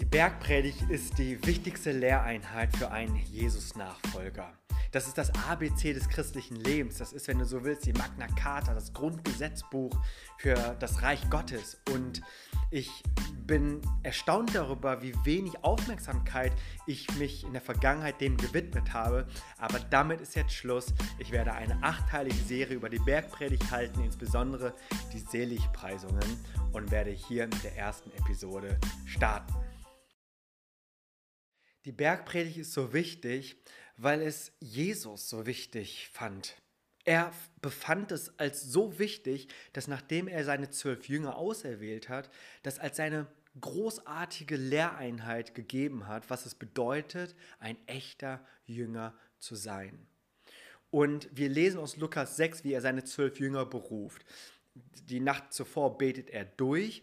Die Bergpredigt ist die wichtigste Lehreinheit für einen Jesus-Nachfolger. Das ist das ABC des christlichen Lebens. Das ist, wenn du so willst, die Magna Carta, das Grundgesetzbuch für das Reich Gottes. Und ich bin erstaunt darüber, wie wenig Aufmerksamkeit ich mich in der Vergangenheit dem gewidmet habe. Aber damit ist jetzt Schluss. Ich werde eine achteilige Serie über die Bergpredigt halten, insbesondere die Seligpreisungen, und werde hier mit der ersten Episode starten. Die Bergpredigt ist so wichtig, weil es Jesus so wichtig fand. Er befand es als so wichtig, dass nachdem er seine zwölf Jünger auserwählt hat, das als seine großartige Lehreinheit gegeben hat, was es bedeutet, ein echter Jünger zu sein. Und wir lesen aus Lukas 6, wie er seine zwölf Jünger beruft. Die Nacht zuvor betet er durch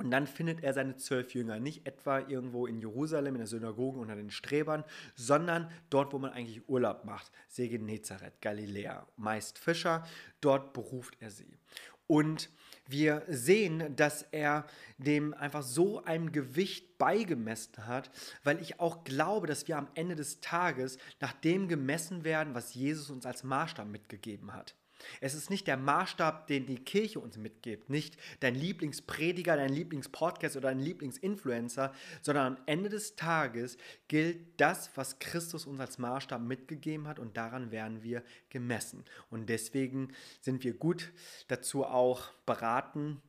und dann findet er seine zwölf Jünger nicht etwa irgendwo in Jerusalem, in der Synagoge unter den Strebern, sondern dort, wo man eigentlich Urlaub macht. See Genezareth, Galiläa, meist Fischer, dort beruft er sie. Und wir sehen, dass er dem einfach so ein Gewicht beigemessen hat, weil ich auch glaube, dass wir am Ende des Tages nach dem gemessen werden, was Jesus uns als Maßstab mitgegeben hat. Es ist nicht der Maßstab, den die Kirche uns mitgibt, nicht dein Lieblingsprediger, dein Lieblingspodcast oder dein Lieblingsinfluencer, sondern am Ende des Tages gilt das, was Christus uns als Maßstab mitgegeben hat und daran werden wir gemessen. Und deswegen sind wir gut dazu auch beraten,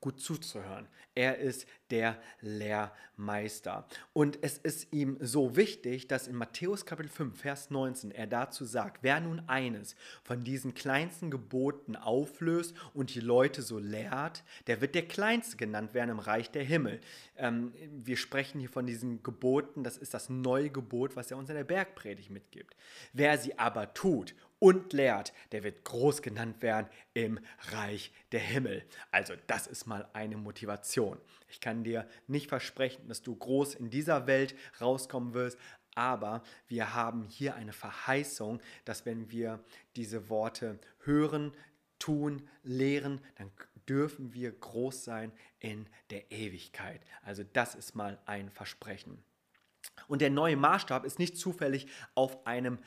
gut zuzuhören. Er ist der Lehrmeister. Und es ist ihm so wichtig, dass in Matthäus Kapitel 5, Vers 19 er dazu sagt, wer nun eines von diesen kleinsten Geboten auflöst und die Leute so lehrt, der wird der Kleinste genannt werden im Reich der Himmel. Ähm, wir sprechen hier von diesen Geboten, das ist das neue Gebot, was er uns in der Bergpredigt mitgibt. Wer sie aber tut und lehrt, der wird groß genannt werden im Reich der Himmel. Also das ist mal eine Motivation. Ich kann dir nicht versprechen, dass du groß in dieser Welt rauskommen wirst, aber wir haben hier eine Verheißung, dass wenn wir diese Worte hören, tun, lehren, dann dürfen wir groß sein in der Ewigkeit. Also das ist mal ein Versprechen. Und der neue Maßstab ist nicht zufällig auf einem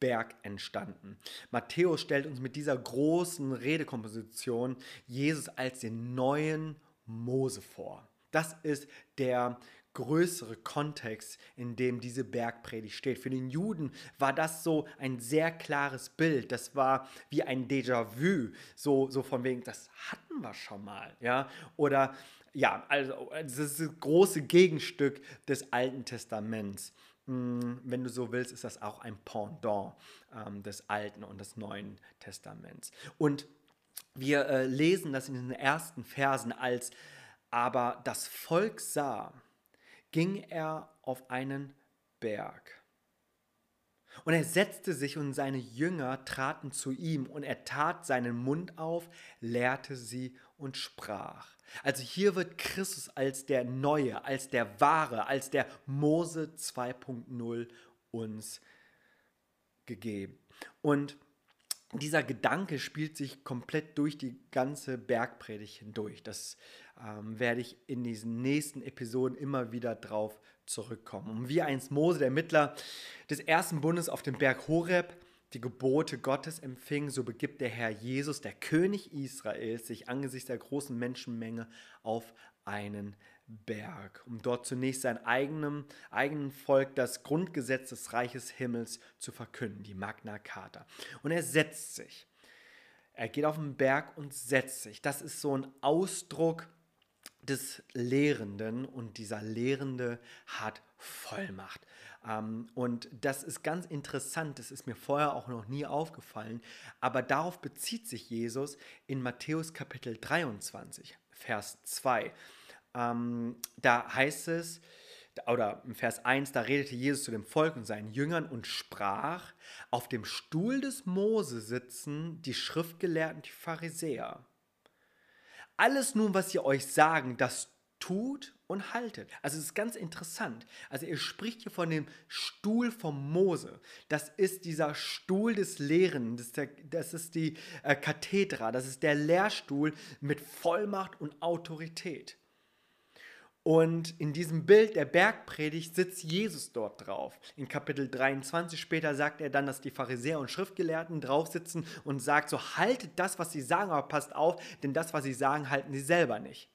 Berg entstanden. Matthäus stellt uns mit dieser großen Redekomposition Jesus als den neuen Mose vor. Das ist der größere Kontext, in dem diese Bergpredigt steht. Für den Juden war das so ein sehr klares Bild. Das war wie ein Déjà-vu, so, so von wegen, das hatten wir schon mal, ja. Oder ja, also das ist das große Gegenstück des Alten Testaments. Hm, wenn du so willst, ist das auch ein Pendant ähm, des Alten und des Neuen Testaments. Und wir äh, lesen das in den ersten Versen als aber das Volk sah, ging er auf einen Berg. Und er setzte sich und seine Jünger traten zu ihm und er tat seinen Mund auf, lehrte sie und sprach. Also hier wird Christus als der Neue, als der Wahre, als der Mose 2.0 uns gegeben. Und dieser Gedanke spielt sich komplett durch die ganze Bergpredigt hindurch. Das ähm, werde ich in diesen nächsten Episoden immer wieder drauf zurückkommen. Und wie einst Mose, der Mittler des ersten Bundes auf dem Berg Horeb, die Gebote Gottes empfing, so begibt der Herr Jesus, der König Israels, sich angesichts der großen Menschenmenge auf einen Berg, um dort zunächst sein eigenem, eigenen Volk das Grundgesetz des Reiches Himmels zu verkünden, die Magna Carta. Und er setzt sich. Er geht auf den Berg und setzt sich. Das ist so ein Ausdruck des Lehrenden und dieser Lehrende hat Vollmacht. Ähm, und das ist ganz interessant, das ist mir vorher auch noch nie aufgefallen, aber darauf bezieht sich Jesus in Matthäus Kapitel 23, Vers 2. Ähm, da heißt es, oder im Vers 1, da redete Jesus zu dem Volk und seinen Jüngern und sprach, auf dem Stuhl des Mose sitzen die Schriftgelehrten, die Pharisäer. Alles nun, was sie euch sagen, das tut und haltet. Also es ist ganz interessant. Also er spricht hier von dem Stuhl vom Mose. Das ist dieser Stuhl des Lehren, das ist, der, das ist die äh, Kathedra, das ist der Lehrstuhl mit Vollmacht und Autorität. Und in diesem Bild der Bergpredigt sitzt Jesus dort drauf. In Kapitel 23 später sagt er dann, dass die Pharisäer und Schriftgelehrten drauf sitzen und sagt so, haltet das, was sie sagen, aber passt auf, denn das, was sie sagen, halten sie selber nicht.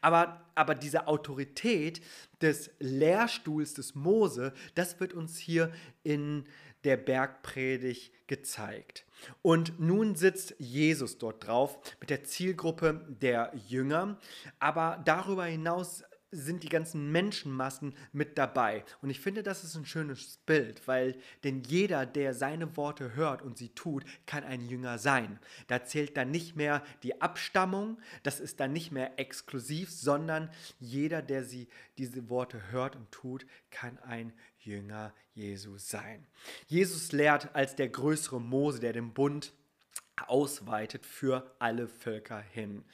Aber, aber diese Autorität des Lehrstuhls des Mose, das wird uns hier in der Bergpredigt gezeigt. Und nun sitzt Jesus dort drauf mit der Zielgruppe der Jünger, aber darüber hinaus sind die ganzen Menschenmassen mit dabei. Und ich finde, das ist ein schönes Bild, weil denn jeder, der seine Worte hört und sie tut, kann ein Jünger sein. Da zählt dann nicht mehr die Abstammung, das ist dann nicht mehr exklusiv, sondern jeder, der sie diese Worte hört und tut, kann ein Jünger Jesu sein. Jesus lehrt als der größere Mose, der den Bund ausweitet für alle Völker hin.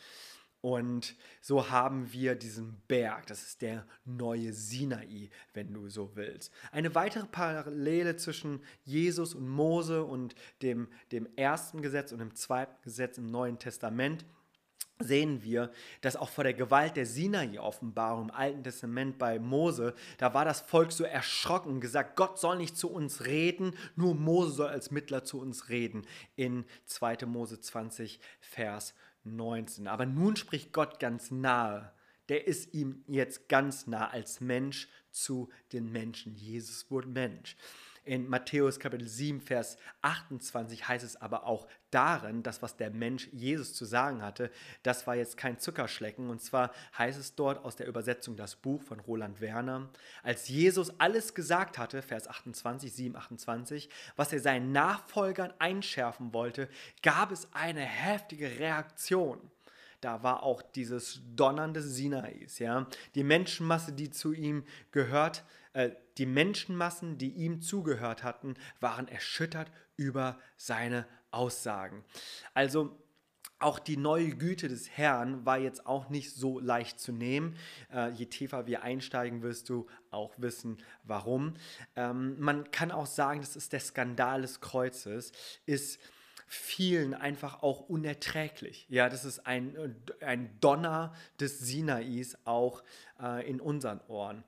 Und so haben wir diesen Berg, das ist der neue Sinai, wenn du so willst. Eine weitere Parallele zwischen Jesus und Mose und dem, dem ersten Gesetz und dem zweiten Gesetz im Neuen Testament sehen wir, dass auch vor der Gewalt der Sinai-Offenbarung im Alten Testament bei Mose, da war das Volk so erschrocken und gesagt, Gott soll nicht zu uns reden, nur Mose soll als Mittler zu uns reden. In 2. Mose 20, Vers 19. Aber nun spricht Gott ganz nahe. Der ist ihm jetzt ganz nah als Mensch zu den Menschen. Jesus wurde Mensch. In Matthäus Kapitel 7, Vers 28 heißt es aber auch darin, das, was der Mensch Jesus zu sagen hatte, das war jetzt kein Zuckerschlecken. Und zwar heißt es dort aus der Übersetzung das Buch von Roland Werner, als Jesus alles gesagt hatte, Vers 28, 7, 28, was er seinen Nachfolgern einschärfen wollte, gab es eine heftige Reaktion da war auch dieses Donnern des Sinais, ja. Die Menschenmasse, die zu ihm gehört, äh, die Menschenmassen, die ihm zugehört hatten, waren erschüttert über seine Aussagen. Also auch die neue Güte des Herrn war jetzt auch nicht so leicht zu nehmen. Äh, je tiefer wir einsteigen, wirst du auch wissen, warum. Ähm, man kann auch sagen, das ist der Skandal des Kreuzes, ist vielen einfach auch unerträglich. Ja, das ist ein, ein Donner des Sinais auch äh, in unseren Ohren.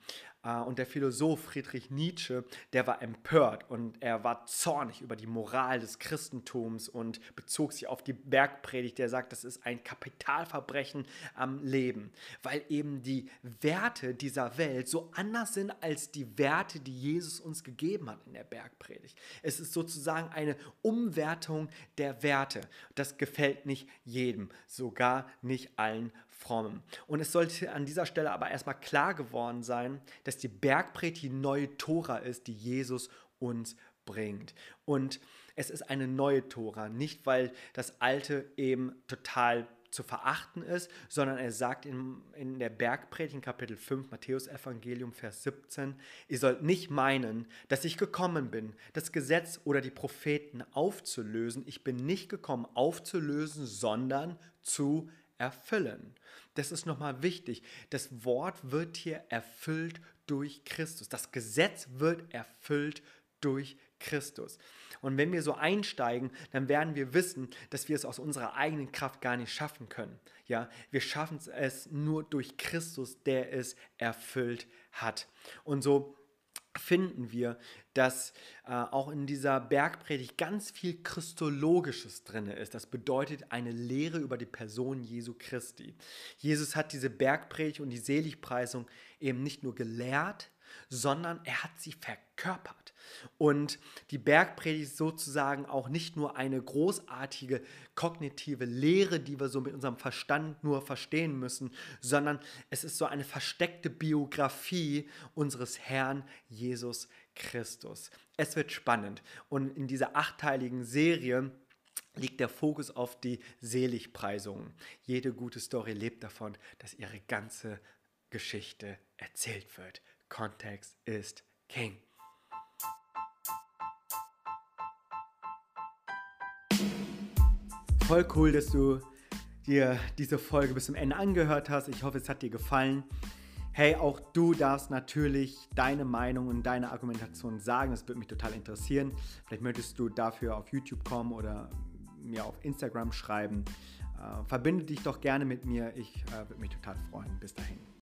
Äh, und der Philosoph Friedrich Nietzsche, der war empört und er war zornig über die Moral des Christentums und bezog sich auf die Bergpredigt, der sagt, das ist ein Kapitalverbrechen am Leben, weil eben die Werte dieser Welt so anders sind als die Werte, die Jesus uns gegeben hat in der Bergpredigt. Es ist sozusagen eine Umwertung der Werte. Das gefällt nicht jedem, sogar nicht allen Frommen. Und es sollte an dieser Stelle aber erstmal klar geworden sein, dass die Bergpredigt die neue Tora ist, die Jesus uns bringt. Und es ist eine neue Tora, nicht weil das alte eben total zu verachten ist, sondern er sagt in, in der Bergpredigt in Kapitel 5, Matthäus Evangelium, Vers 17, ihr sollt nicht meinen, dass ich gekommen bin, das Gesetz oder die Propheten aufzulösen. Ich bin nicht gekommen aufzulösen, sondern zu erfüllen. Das ist nochmal wichtig. Das Wort wird hier erfüllt durch Christus. Das Gesetz wird erfüllt durch Christus. Und wenn wir so einsteigen, dann werden wir wissen, dass wir es aus unserer eigenen Kraft gar nicht schaffen können. Ja, wir schaffen es nur durch Christus, der es erfüllt hat. Und so finden wir, dass äh, auch in dieser Bergpredigt ganz viel Christologisches drin ist. Das bedeutet eine Lehre über die Person Jesu Christi. Jesus hat diese Bergpredigt und die Seligpreisung eben nicht nur gelehrt, sondern er hat sie verkörpert. Und die Bergpredigt ist sozusagen auch nicht nur eine großartige kognitive Lehre, die wir so mit unserem Verstand nur verstehen müssen, sondern es ist so eine versteckte Biografie unseres Herrn Jesus Christus. Es wird spannend. Und in dieser achteiligen Serie liegt der Fokus auf die Seligpreisungen. Jede gute Story lebt davon, dass ihre ganze Geschichte erzählt wird. Kontext ist King. Voll cool, dass du dir diese Folge bis zum Ende angehört hast. Ich hoffe, es hat dir gefallen. Hey, auch du darfst natürlich deine Meinung und deine Argumentation sagen. Das würde mich total interessieren. Vielleicht möchtest du dafür auf YouTube kommen oder mir auf Instagram schreiben. Äh, verbinde dich doch gerne mit mir. Ich äh, würde mich total freuen. Bis dahin.